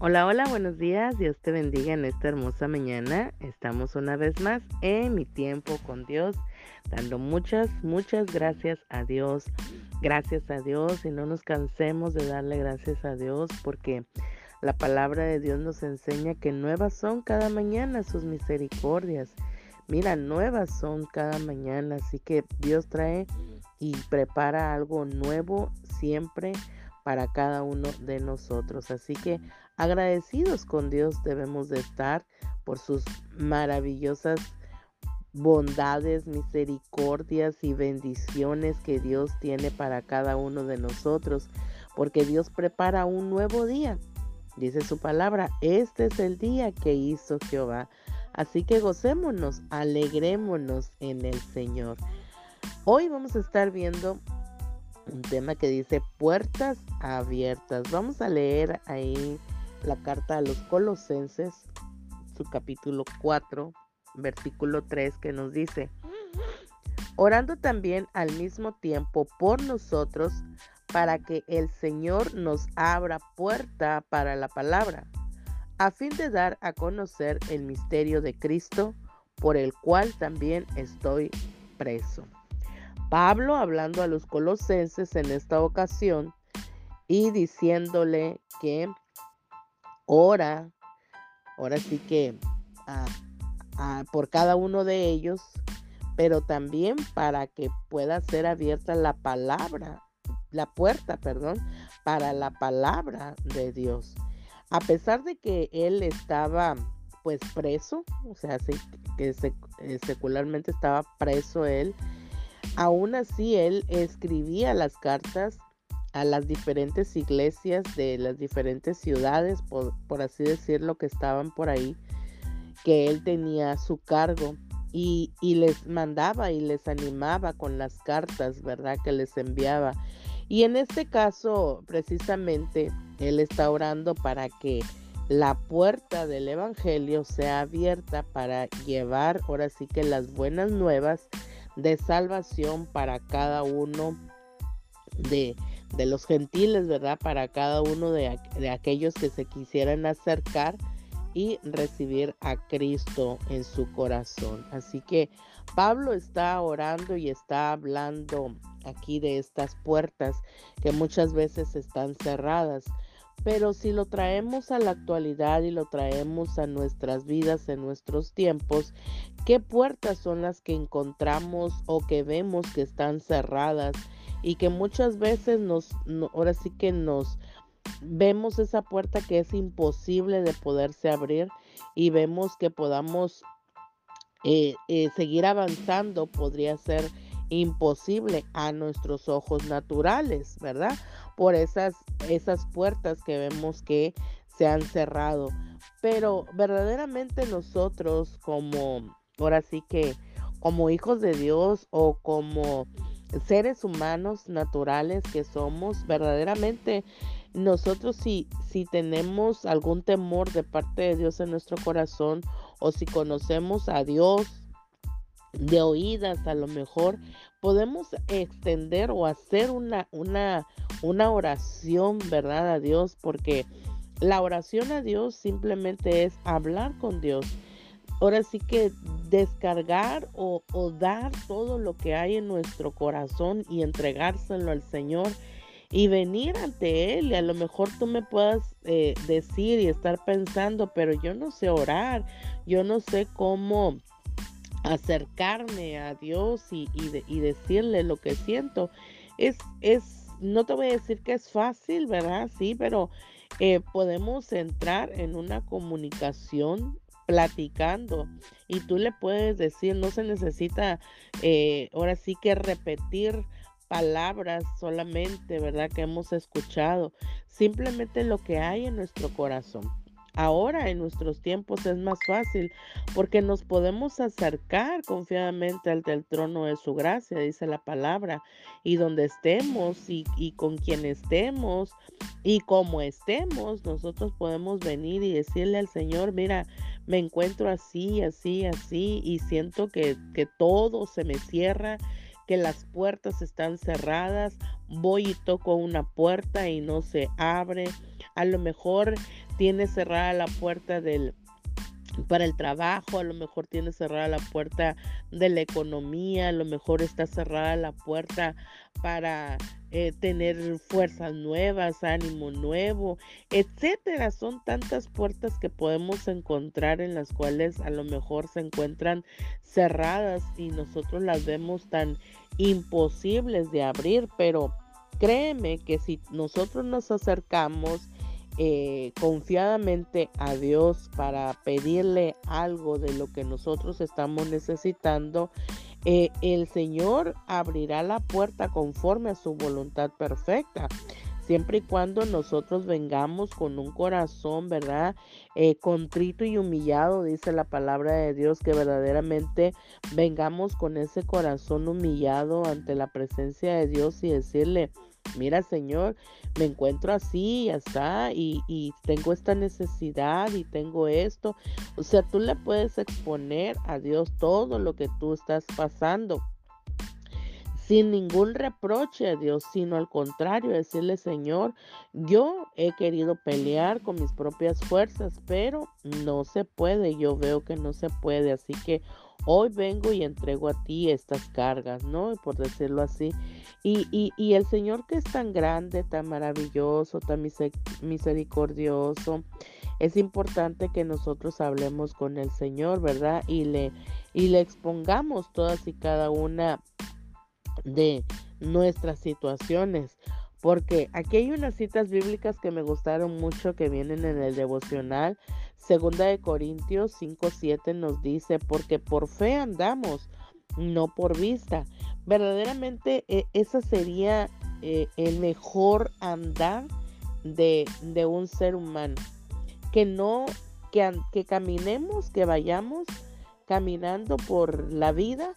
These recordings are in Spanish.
Hola, hola, buenos días. Dios te bendiga en esta hermosa mañana. Estamos una vez más en mi tiempo con Dios, dando muchas, muchas gracias a Dios. Gracias a Dios y no nos cansemos de darle gracias a Dios porque la palabra de Dios nos enseña que nuevas son cada mañana sus misericordias. Mira, nuevas son cada mañana, así que Dios trae y prepara algo nuevo siempre para cada uno de nosotros. Así que agradecidos con Dios debemos de estar por sus maravillosas bondades, misericordias y bendiciones que Dios tiene para cada uno de nosotros, porque Dios prepara un nuevo día. Dice su palabra, este es el día que hizo Jehová. Así que gocémonos, alegrémonos en el Señor. Hoy vamos a estar viendo un tema que dice puertas abiertas. Vamos a leer ahí la carta a los colosenses, su capítulo 4, versículo 3, que nos dice, orando también al mismo tiempo por nosotros, para que el Señor nos abra puerta para la palabra, a fin de dar a conocer el misterio de Cristo, por el cual también estoy preso. Pablo hablando a los colosenses en esta ocasión y diciéndole que ora, ahora sí que por cada uno de ellos, pero también para que pueda ser abierta la palabra, la puerta, perdón, para la palabra de Dios. A pesar de que él estaba pues preso, o sea, que eh, secularmente estaba preso él, Aún así, él escribía las cartas a las diferentes iglesias de las diferentes ciudades, por, así decirlo, que estaban por ahí, que él tenía a su cargo. Y, y, les mandaba y les animaba con las cartas, ¿verdad? Que les enviaba. Y en este caso, precisamente, él está orando para que la puerta del Evangelio sea abierta para llevar ahora sí que las buenas nuevas de salvación para cada uno de, los gentiles, ¿verdad? Para cada uno de, de aquellos que se quisieran acercar y recibir a Cristo en su corazón. Así que Pablo está orando y está hablando aquí de estas puertas que muchas veces están cerradas. Pero si lo traemos a la actualidad y lo traemos a nuestras vidas en nuestros tiempos, ¿qué puertas son las que encontramos o que vemos que están cerradas y que muchas veces nos, ahora sí que nos vemos esa puerta que es imposible de poderse abrir y vemos que podamos eh, eh, seguir avanzando podría ser imposible a nuestros ojos naturales, ¿verdad? Por esas, esas puertas que vemos que se han cerrado. Pero verdaderamente nosotros como, ahora sí que como hijos de Dios o como seres humanos naturales que somos, verdaderamente nosotros si, si tenemos algún temor de parte de Dios en nuestro corazón o si conocemos a Dios de oídas a lo mejor podemos extender o hacer una, una, una oración, ¿verdad? A Dios, porque la oración a Dios simplemente es hablar con Dios. Ahora sí que descargar o, dar todo lo que hay en nuestro corazón y entregárselo al Señor y venir ante Él. Y a lo mejor tú me puedas eh, decir y estar pensando, pero yo no sé orar, yo no sé cómo acercarme a Dios y, y, decirle lo que siento. Es, es, no te voy a decir que es fácil, ¿verdad? Sí, pero eh, podemos entrar en una comunicación platicando y tú le puedes decir, no se necesita eh, ahora sí que repetir palabras solamente, ¿verdad? Que hemos escuchado, simplemente lo que hay en nuestro corazón. Ahora en nuestros tiempos es más fácil porque nos podemos acercar confiadamente al del trono de su gracia, dice la palabra, y donde estemos y, y con quien estemos y como estemos, nosotros podemos venir y decirle al Señor, mira, me encuentro así, así, así, y siento que, que todo se me cierra que las puertas están cerradas, voy y toco una puerta y no se abre, a lo mejor tienes cerrada la puerta del para el trabajo, a lo mejor tiene cerrada la puerta de la economía, a lo mejor está cerrada la puerta para eh, tener fuerzas nuevas, ánimo nuevo, etcétera. Son tantas puertas que podemos encontrar en las cuales a lo mejor se encuentran cerradas y nosotros las vemos tan imposibles de abrir, pero créeme que si nosotros nos acercamos, eh, confiadamente a Dios para pedirle algo de lo que nosotros estamos necesitando, eh, el Señor abrirá la puerta conforme a su voluntad perfecta. Siempre y cuando nosotros vengamos con un corazón, ¿verdad? Eh, contrito y humillado, dice la palabra de Dios, que verdaderamente vengamos con ese corazón humillado ante la presencia de Dios y decirle, mira Señor, me encuentro así, ya está, y, y, tengo esta necesidad y tengo esto. O sea, tú le puedes exponer a Dios todo lo que tú estás pasando sin ningún reproche a Dios, sino al contrario, decirle, Señor, yo he querido pelear con mis propias fuerzas, pero no se puede, yo veo que no se puede, así que hoy vengo y entrego a ti estas cargas, ¿no? Por decirlo así. Y, y, el Señor que es tan grande, tan maravilloso, tan misericordioso, es importante que nosotros hablemos con el Señor, ¿verdad? Y le, y le expongamos todas y cada una de nuestras situaciones. Porque aquí hay unas citas bíblicas que me gustaron mucho que vienen en el devocional. Segunda de Corintios 5:7 nos dice, porque por fe andamos, no por vista. Verdaderamente e, esa sería eh, el mejor andar de, de, un ser humano. Que no, que, que caminemos, que vayamos caminando por la vida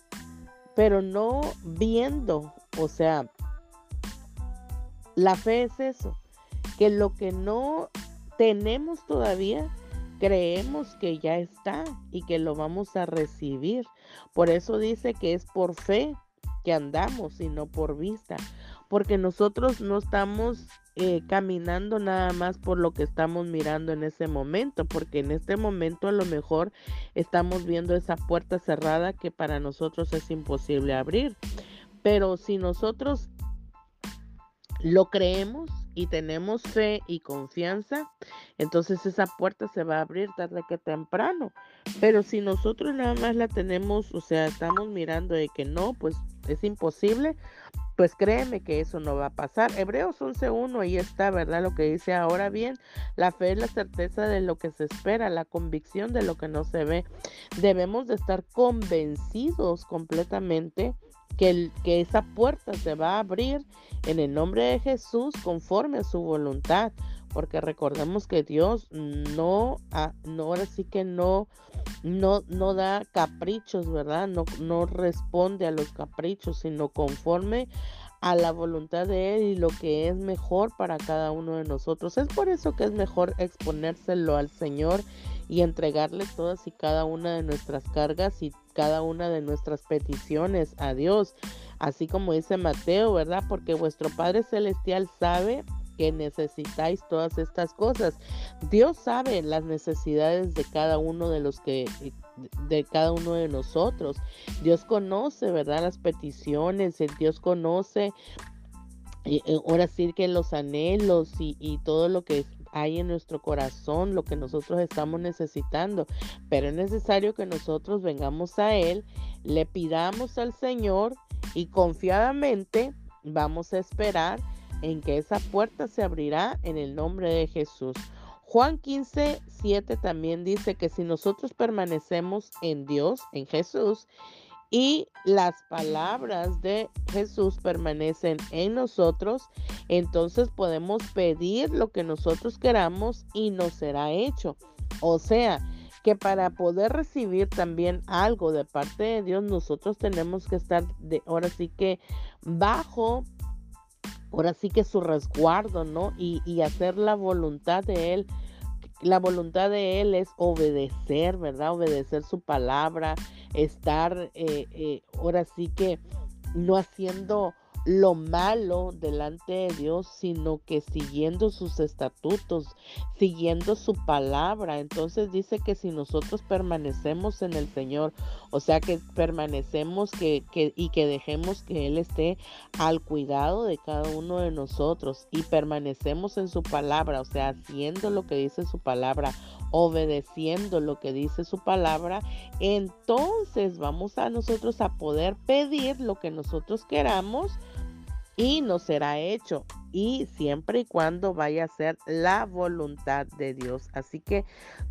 pero no viendo, o sea, la fe es eso, que lo que no tenemos todavía, creemos que ya está y que lo vamos a recibir. Por eso dice que es por fe que andamos y no por vista, porque nosotros no estamos eh, caminando nada más por lo que estamos mirando en ese momento, porque en este momento a lo mejor estamos viendo esa puerta cerrada que para nosotros es imposible abrir. Pero si nosotros lo creemos y tenemos fe y confianza, entonces esa puerta se va a abrir tarde que temprano. Pero si nosotros nada más la tenemos, o sea, estamos mirando de que no, pues es imposible, pues créeme que eso no va a pasar. Hebreos 11.1, ahí está, ¿verdad? Lo que dice ahora bien, la fe es la certeza de lo que se espera, la convicción de lo que no se ve. Debemos de estar convencidos completamente que, que esa puerta se va a abrir en el nombre de Jesús conforme a su voluntad porque recordemos que Dios no, no ahora sí que no, no, no da caprichos, ¿verdad? No, no responde a los caprichos, sino conforme a la voluntad de Él y lo que es mejor para cada uno de nosotros. Es por eso que es mejor exponérselo al Señor y entregarle todas y cada una de nuestras cargas y cada una de nuestras peticiones a Dios. Así como dice Mateo, ¿verdad? Porque vuestro Padre Celestial sabe que necesitáis todas estas cosas. Dios sabe las necesidades de cada uno de los que de cada uno de nosotros. Dios conoce, ¿verdad? Las peticiones, Dios conoce y, ahora sí que los anhelos y todo lo que hay en nuestro corazón, lo que nosotros estamos necesitando. Pero es necesario que nosotros vengamos a Él, le pidamos al Señor y confiadamente vamos a esperar en que esa puerta se abrirá en el nombre de Jesús. Juan 15, 7 también dice que si nosotros permanecemos en Dios, en Jesús, y las palabras de Jesús permanecen en nosotros, entonces podemos pedir lo que nosotros queramos y nos será hecho. O sea, que para poder recibir también algo de parte de Dios, nosotros tenemos que estar de ahora sí que bajo ahora sí que su resguardo, ¿no? Y, hacer la voluntad de Él. La voluntad de Él es obedecer, ¿verdad? Obedecer su palabra, estar eh, eh, ahora sí que no haciendo lo malo delante de Dios, sino que siguiendo sus estatutos, siguiendo su palabra. Entonces dice que si nosotros permanecemos en el Señor, o sea que permanecemos que, que, y que dejemos que Él esté al cuidado de cada uno de nosotros y permanecemos en su palabra, o sea, haciendo lo que dice su palabra, obedeciendo lo que dice su palabra, entonces vamos a nosotros a poder pedir lo que nosotros queramos y nos será hecho y siempre y cuando vaya a ser la voluntad de Dios. Así que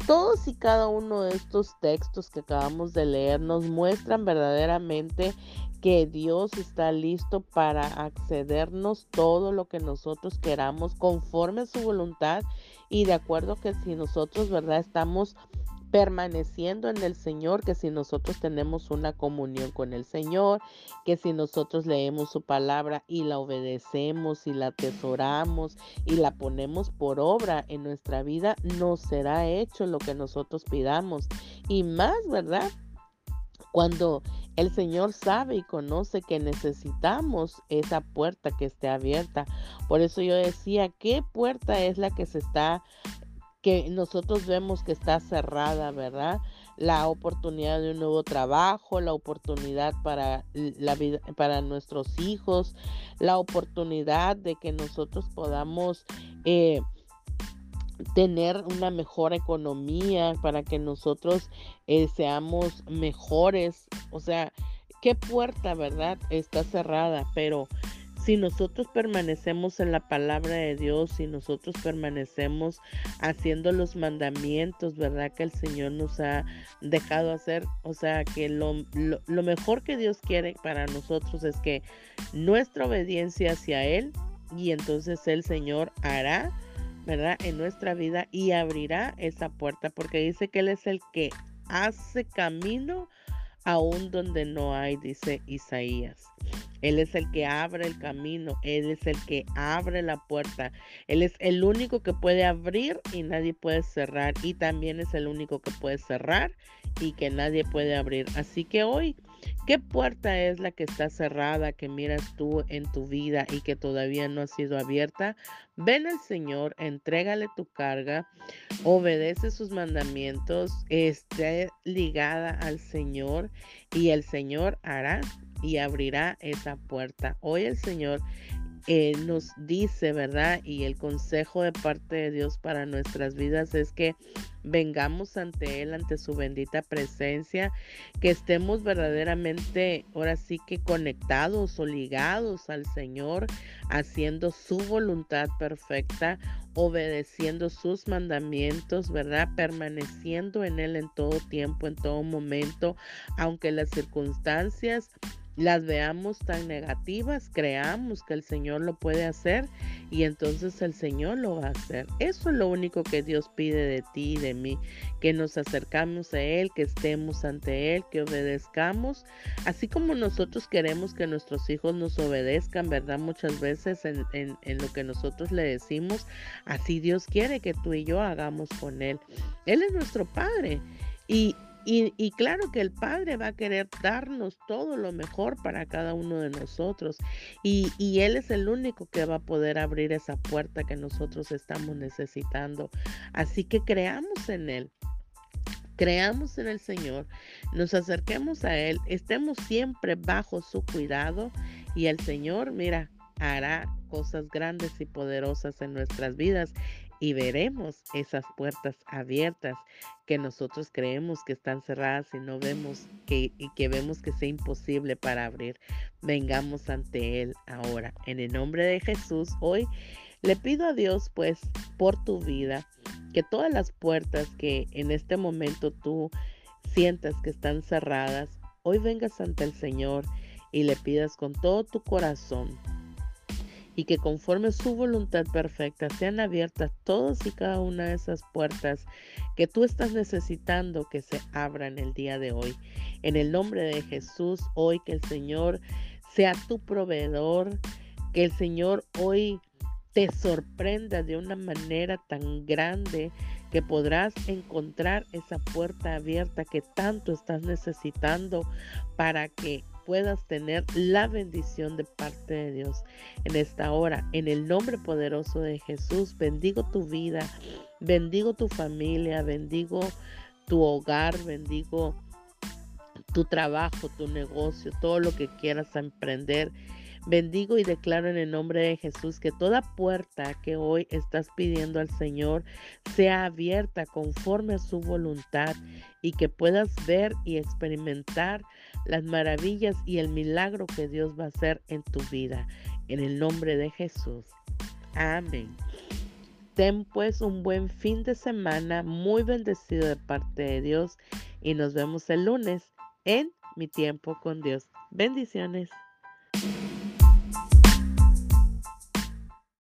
todos y cada uno de estos textos que acabamos de leer nos muestran verdaderamente que Dios está listo para accedernos todo lo que nosotros queramos conforme a su voluntad y de acuerdo que si nosotros, ¿verdad? Estamos permaneciendo en el Señor, que si nosotros tenemos una comunión con el Señor, que si nosotros leemos su palabra y la obedecemos y la atesoramos y la ponemos por obra en nuestra vida, nos será hecho lo que nosotros pidamos. Y más, ¿verdad? Cuando el Señor sabe y conoce que necesitamos esa puerta que esté abierta. Por eso yo decía, ¿qué puerta es la que se está que nosotros vemos que está cerrada, ¿verdad? La oportunidad de un nuevo trabajo, la oportunidad para la vida, para nuestros hijos, la oportunidad de que nosotros podamos eh, tener una mejor economía, para que nosotros eh, seamos mejores. O sea, qué puerta, ¿verdad? Está cerrada, pero si nosotros permanecemos en la palabra de Dios, si nosotros permanecemos haciendo los mandamientos, ¿verdad? Que el Señor nos ha dejado hacer, o sea, que lo, lo, mejor que Dios quiere para nosotros es que nuestra obediencia hacia Él y entonces el Señor hará, ¿verdad? En nuestra vida y abrirá esa puerta porque dice que Él es el que hace camino aún donde no hay, dice Isaías. Él es el que abre el camino, Él es el que abre la puerta, Él es el único que puede abrir y nadie puede cerrar y también es el único que puede cerrar y que nadie puede abrir. Así que hoy, ¿qué puerta es la que está cerrada que miras tú en tu vida y que todavía no ha sido abierta? Ven al Señor, entrégale tu carga, obedece sus mandamientos, esté ligada al Señor y el Señor hará y abrirá esa puerta. Hoy el Señor eh, nos dice, ¿verdad? Y el consejo de parte de Dios para nuestras vidas es que vengamos ante Él, ante su bendita presencia, que estemos verdaderamente, ahora sí que conectados o ligados al Señor, haciendo su voluntad perfecta, obedeciendo sus mandamientos, ¿verdad? Permaneciendo en Él en todo tiempo, en todo momento, aunque las circunstancias las veamos tan negativas, creamos que el Señor lo puede hacer y entonces el Señor lo va a hacer. Eso es lo único que Dios pide de ti y de mí, que nos acercamos a Él, que estemos ante Él, que obedezcamos, así como nosotros queremos que nuestros hijos nos obedezcan, ¿verdad? Muchas veces en, en lo que nosotros le decimos, así Dios quiere que tú y yo hagamos con Él. Él es nuestro Padre. Y, claro que el Padre va a querer darnos todo lo mejor para cada uno de nosotros. Y, Él es el único que va a poder abrir esa puerta que nosotros estamos necesitando. Así que creamos en Él. Creamos en el Señor, nos acerquemos a Él, estemos siempre bajo su cuidado y el Señor, mira, hará cosas grandes y poderosas en nuestras vidas y veremos esas puertas abiertas que nosotros creemos que están cerradas y no vemos que y que vemos que sea imposible para abrir. Vengamos ante él ahora. En el nombre de Jesús, hoy le pido a Dios pues por tu vida que todas las puertas que en este momento tú sientas que están cerradas, hoy vengas ante el Señor y le pidas con todo tu corazón y que conforme su voluntad perfecta sean abiertas todas y cada una de esas puertas que tú estás necesitando que se abran el día de hoy. En el nombre de Jesús, hoy que el Señor sea tu proveedor, que el Señor hoy te sorprenda de una manera tan grande que podrás encontrar esa puerta abierta que tanto estás necesitando para que puedas tener la bendición de parte de Dios en esta hora. En el nombre poderoso de Jesús, bendigo tu vida, bendigo tu familia, bendigo tu hogar, bendigo tu trabajo, tu negocio, todo lo que quieras emprender. Bendigo y declaro en el nombre de Jesús que toda puerta que hoy estás pidiendo al Señor sea abierta conforme a su voluntad y que puedas ver y experimentar las maravillas y el milagro que Dios va a hacer en tu vida. En el nombre de Jesús. Amén. Ten pues un buen fin de semana, muy bendecido de parte de Dios y nos vemos el lunes en mi tiempo con Dios. Bendiciones.